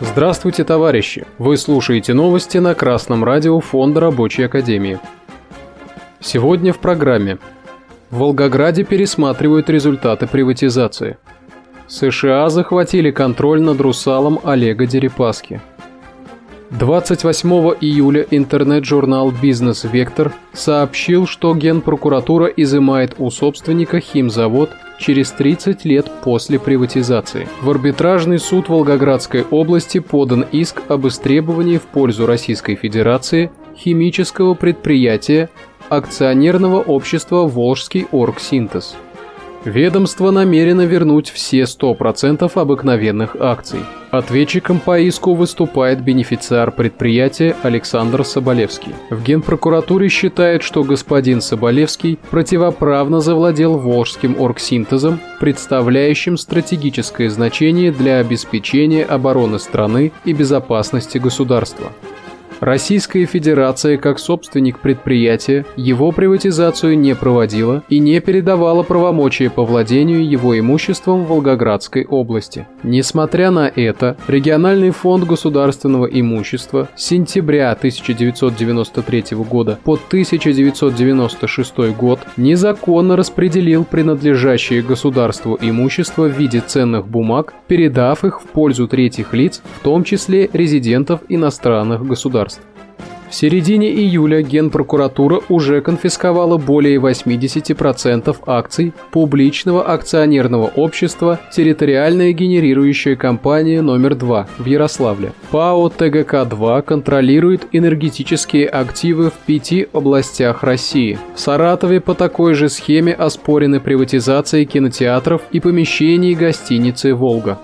Здравствуйте, товарищи! Вы слушаете новости на Красном радио Фонда Рабочей Академии. Сегодня в программе. В Волгограде пересматривают результаты приватизации. США захватили контроль над русалом Олега Дерипаски. 28 июля интернет-журнал «Бизнес Вектор» сообщил, что Генпрокуратура изымает у собственника химзавод через 30 лет после приватизации. В арбитражный суд Волгоградской области подан иск об истребовании в пользу Российской Федерации химического предприятия акционерного общества «Волжский оргсинтез». Ведомство намерено вернуть все 100% обыкновенных акций. Ответчиком по иску выступает бенефициар предприятия Александр Соболевский. В Генпрокуратуре считают, что господин Соболевский противоправно завладел волжским оргсинтезом, представляющим стратегическое значение для обеспечения обороны страны и безопасности государства. Российская Федерация, как собственник предприятия, его приватизацию не проводила и не передавала правомочия по владению его имуществом в Волгоградской области. Несмотря на это, региональный фонд государственного имущества с сентября 1993 года по 1996 год незаконно распределил принадлежащее государству имущество в виде ценных бумаг, передав их в пользу третьих лиц, в том числе резидентов иностранных государств. В середине июля Генпрокуратура уже конфисковала более 80% акций публичного акционерного общества «Территориальная генерирующая компания номер 2» в Ярославле. ПАО ТГК-2 контролирует энергетические активы в пяти областях России. В Саратове по такой же схеме оспорены приватизации кинотеатров и помещений гостиницы «Волга».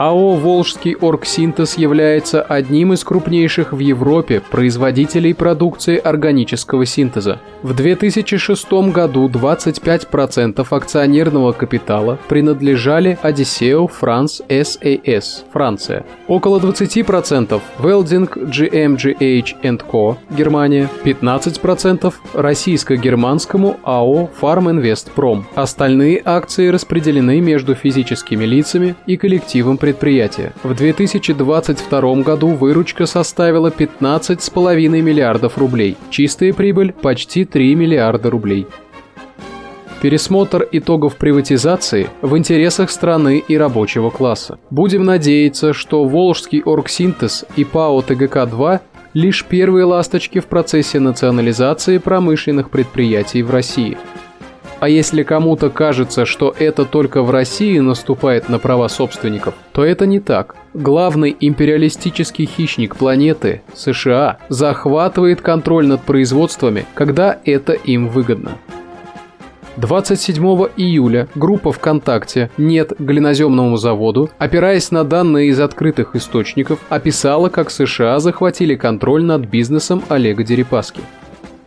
АО «Волжский оргсинтез» является одним из крупнейших в Европе производителей продукции органического синтеза. В 2006 году 25% акционерного капитала принадлежали Одиссео France SAS, Франция. Около 20% Welding GmbH Co, Германия. 15% российско-германскому АО Farminvestprom. Остальные акции распределены между физическими лицами и коллективом предприятий предприятия. В 2022 году выручка составила 15,5 миллиардов рублей. Чистая прибыль – почти 3 миллиарда рублей. Пересмотр итогов приватизации в интересах страны и рабочего класса. Будем надеяться, что Волжский оргсинтез и ПАО ТГК-2 лишь первые ласточки в процессе национализации промышленных предприятий в России – а если кому-то кажется, что это только в России наступает на права собственников, то это не так. Главный империалистический хищник планеты, США, захватывает контроль над производствами, когда это им выгодно. 27 июля группа ВКонтакте «Нет глиноземному заводу», опираясь на данные из открытых источников, описала, как США захватили контроль над бизнесом Олега Дерипаски.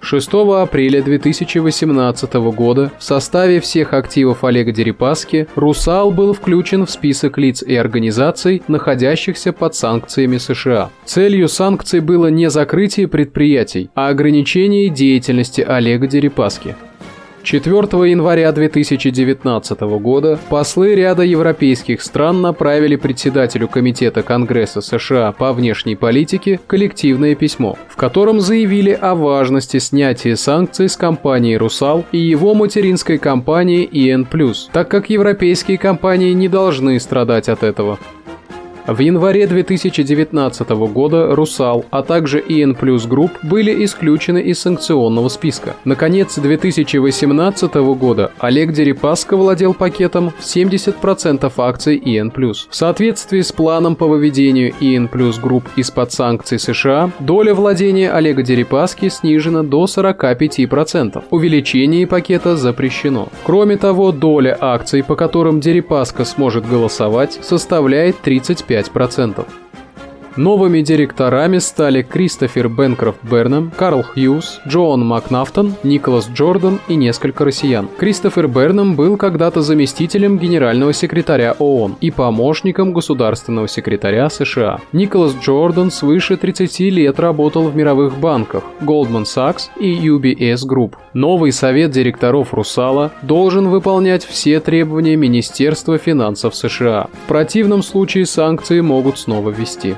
6 апреля 2018 года в составе всех активов Олега Дерипаски «Русал» был включен в список лиц и организаций, находящихся под санкциями США. Целью санкций было не закрытие предприятий, а ограничение деятельности Олега Дерипаски. 4 января 2019 года послы ряда европейских стран направили председателю Комитета Конгресса США по внешней политике коллективное письмо, в котором заявили о важности снятия санкций с компании «Русал» и его материнской компании «En+», так как европейские компании не должны страдать от этого. В январе 2019 года «Русал», а также En+ Group были исключены из санкционного списка. На конец 2018 года Олег Дерипаска владел пакетом в 70% акций ИН Плюс. В соответствии с планом по выведению En+ Group из-под санкций США, доля владения Олега Дерипаски снижена до 45%. Увеличение пакета запрещено. Кроме того, доля акций, по которым Дерипаска сможет голосовать, составляет 35%. 5%. Новыми директорами стали Кристофер Бенкрофт Бернам, Карл Хьюз, Джоан Макнафтон, Николас Джордан и несколько россиян. Кристофер Бернам был когда-то заместителем генерального секретаря ООН и помощником государственного секретаря США. Николас Джордан свыше 30 лет работал в мировых банках Goldman Sachs и UBS Group. Новый совет директоров «Русала» должен выполнять все требования Министерства финансов США. В противном случае санкции могут снова ввести.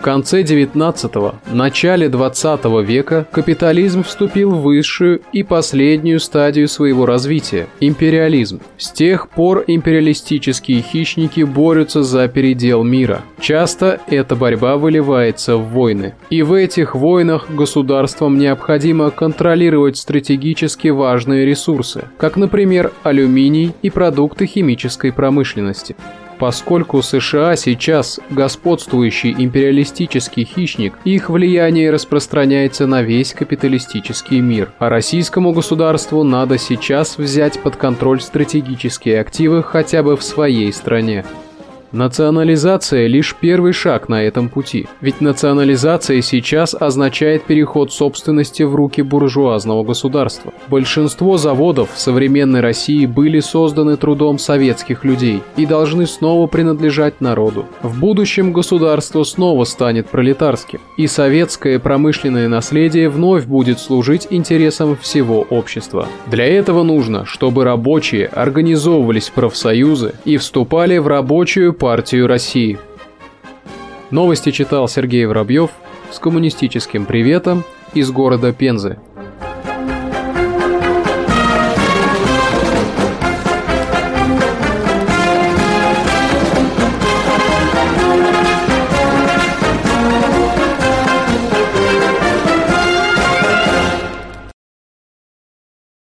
В конце 19-го, начале 20 века капитализм вступил в высшую и последнюю стадию своего развития – империализм. С тех пор империалистические хищники борются за передел мира. Часто эта борьба выливается в войны. И в этих войнах государствам необходимо контролировать стратегически важные ресурсы, как, например, алюминий и продукты химической промышленности. Поскольку США сейчас господствующий империалистический хищник, их влияние распространяется на весь капиталистический мир, а российскому государству надо сейчас взять под контроль стратегические активы хотя бы в своей стране. Национализация – лишь первый шаг на этом пути. Ведь национализация сейчас означает переход собственности в руки буржуазного государства. Большинство заводов в современной России были созданы трудом советских людей и должны снова принадлежать народу. В будущем государство снова станет пролетарским, и советское промышленное наследие вновь будет служить интересам всего общества. Для этого нужно, чтобы рабочие организовывались в профсоюзы и вступали в рабочую партию России. Новости читал Сергей Воробьев с коммунистическим приветом из города Пензы.